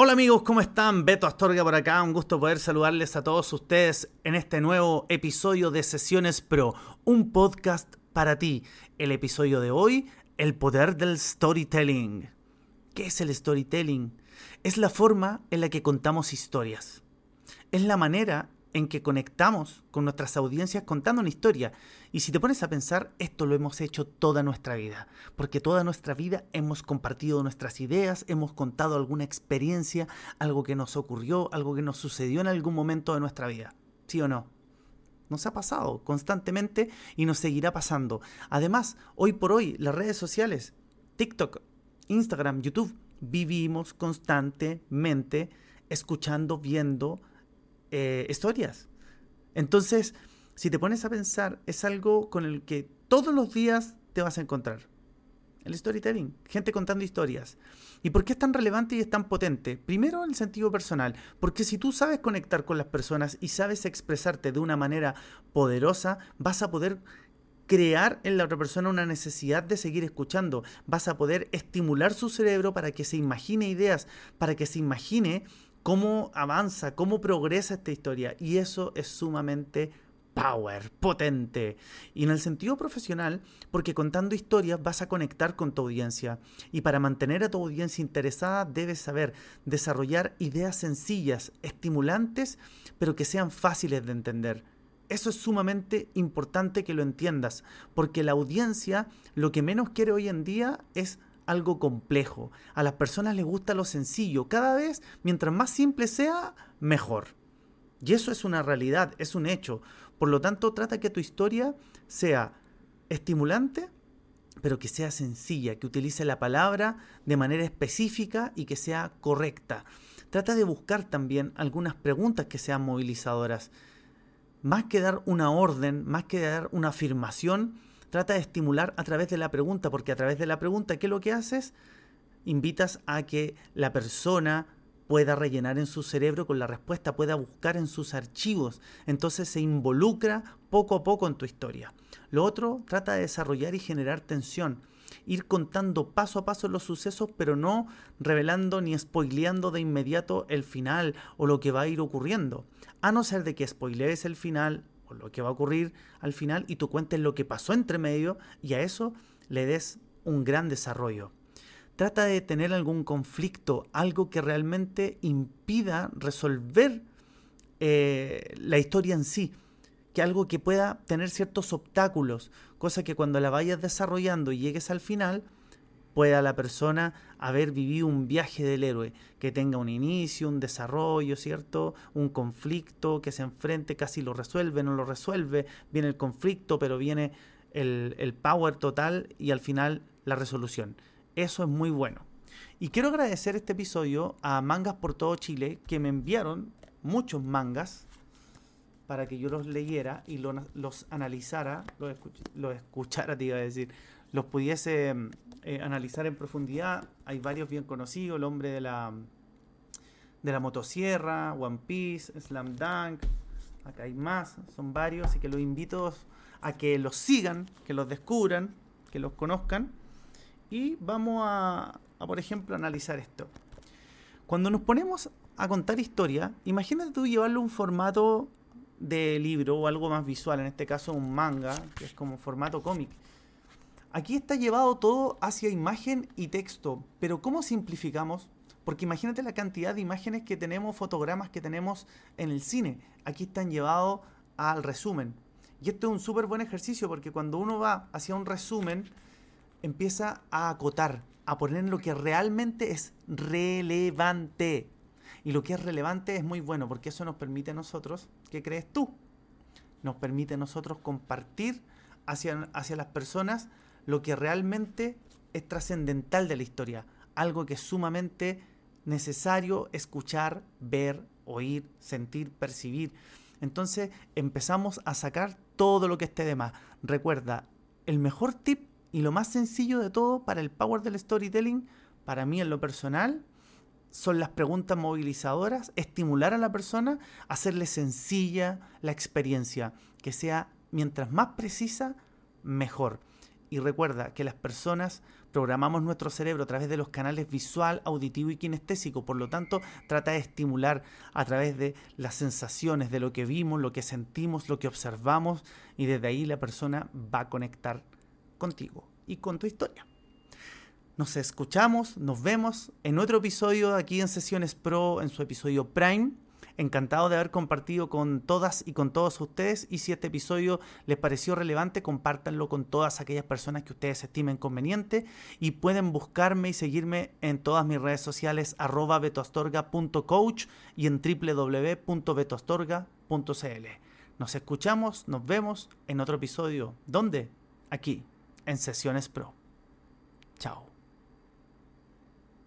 Hola amigos, ¿cómo están? Beto Astorga por acá, un gusto poder saludarles a todos ustedes en este nuevo episodio de Sesiones Pro, un podcast para ti. El episodio de hoy, el poder del storytelling. ¿Qué es el storytelling? Es la forma en la que contamos historias. Es la manera en que conectamos con nuestras audiencias contando una historia. Y si te pones a pensar, esto lo hemos hecho toda nuestra vida, porque toda nuestra vida hemos compartido nuestras ideas, hemos contado alguna experiencia, algo que nos ocurrió, algo que nos sucedió en algún momento de nuestra vida. ¿Sí o no? Nos ha pasado constantemente y nos seguirá pasando. Además, hoy por hoy, las redes sociales, TikTok, Instagram, YouTube, vivimos constantemente escuchando, viendo, eh, historias. Entonces, si te pones a pensar, es algo con el que todos los días te vas a encontrar. El storytelling, gente contando historias. ¿Y por qué es tan relevante y es tan potente? Primero, en el sentido personal, porque si tú sabes conectar con las personas y sabes expresarte de una manera poderosa, vas a poder crear en la otra persona una necesidad de seguir escuchando. Vas a poder estimular su cerebro para que se imagine ideas, para que se imagine cómo avanza, cómo progresa esta historia. Y eso es sumamente power, potente. Y en el sentido profesional, porque contando historias vas a conectar con tu audiencia. Y para mantener a tu audiencia interesada debes saber desarrollar ideas sencillas, estimulantes, pero que sean fáciles de entender. Eso es sumamente importante que lo entiendas, porque la audiencia lo que menos quiere hoy en día es algo complejo. A las personas les gusta lo sencillo. Cada vez, mientras más simple sea, mejor. Y eso es una realidad, es un hecho. Por lo tanto, trata que tu historia sea estimulante, pero que sea sencilla, que utilice la palabra de manera específica y que sea correcta. Trata de buscar también algunas preguntas que sean movilizadoras. Más que dar una orden, más que dar una afirmación, trata de estimular a través de la pregunta, porque a través de la pregunta, ¿qué es lo que haces? Invitas a que la persona pueda rellenar en su cerebro con la respuesta, pueda buscar en sus archivos. Entonces se involucra poco a poco en tu historia. Lo otro, trata de desarrollar y generar tensión. Ir contando paso a paso los sucesos, pero no revelando ni spoileando de inmediato el final o lo que va a ir ocurriendo. A no ser de que spoilees el final o lo que va a ocurrir al final y tú cuentes lo que pasó entre medio y a eso le des un gran desarrollo. Trata de tener algún conflicto, algo que realmente impida resolver eh, la historia en sí, que algo que pueda tener ciertos obstáculos, cosa que cuando la vayas desarrollando y llegues al final, pueda la persona haber vivido un viaje del héroe, que tenga un inicio, un desarrollo, ¿cierto? Un conflicto, que se enfrente, casi lo resuelve, no lo resuelve, viene el conflicto, pero viene el, el power total y al final la resolución. Eso es muy bueno. Y quiero agradecer este episodio a Mangas por todo Chile, que me enviaron muchos mangas para que yo los leyera y los analizara, los, los escuchara, te iba a decir, los pudiese eh, analizar en profundidad. Hay varios bien conocidos, El hombre de la, de la motosierra, One Piece, Slam Dunk, acá hay más, son varios, así que los invito a que los sigan, que los descubran, que los conozcan. Y vamos a, a por ejemplo, analizar esto. Cuando nos ponemos a contar historia, imagínate tú llevarlo a un formato de libro o algo más visual, en este caso un manga, que es como formato cómic. Aquí está llevado todo hacia imagen y texto, pero ¿cómo simplificamos? Porque imagínate la cantidad de imágenes que tenemos, fotogramas que tenemos en el cine. Aquí están llevados al resumen. Y esto es un súper buen ejercicio porque cuando uno va hacia un resumen, empieza a acotar, a poner lo que realmente es relevante. Y lo que es relevante es muy bueno porque eso nos permite a nosotros, ¿qué crees tú? Nos permite a nosotros compartir hacia, hacia las personas lo que realmente es trascendental de la historia, algo que es sumamente necesario escuchar, ver, oír, sentir, percibir. Entonces empezamos a sacar todo lo que esté de más. Recuerda, el mejor tip y lo más sencillo de todo para el power del storytelling, para mí en lo personal, son las preguntas movilizadoras, estimular a la persona, hacerle sencilla la experiencia, que sea mientras más precisa, mejor. Y recuerda que las personas programamos nuestro cerebro a través de los canales visual, auditivo y kinestésico. Por lo tanto, trata de estimular a través de las sensaciones, de lo que vimos, lo que sentimos, lo que observamos. Y desde ahí la persona va a conectar contigo y con tu historia. Nos escuchamos, nos vemos en otro episodio aquí en Sesiones Pro, en su episodio Prime. Encantado de haber compartido con todas y con todos ustedes. Y si este episodio les pareció relevante, compártanlo con todas aquellas personas que ustedes estimen conveniente. Y pueden buscarme y seguirme en todas mis redes sociales, arroba betoastorga.coach y en www.betoastorga.cl. Nos escuchamos, nos vemos en otro episodio. ¿Dónde? Aquí, en Sesiones Pro. Chao.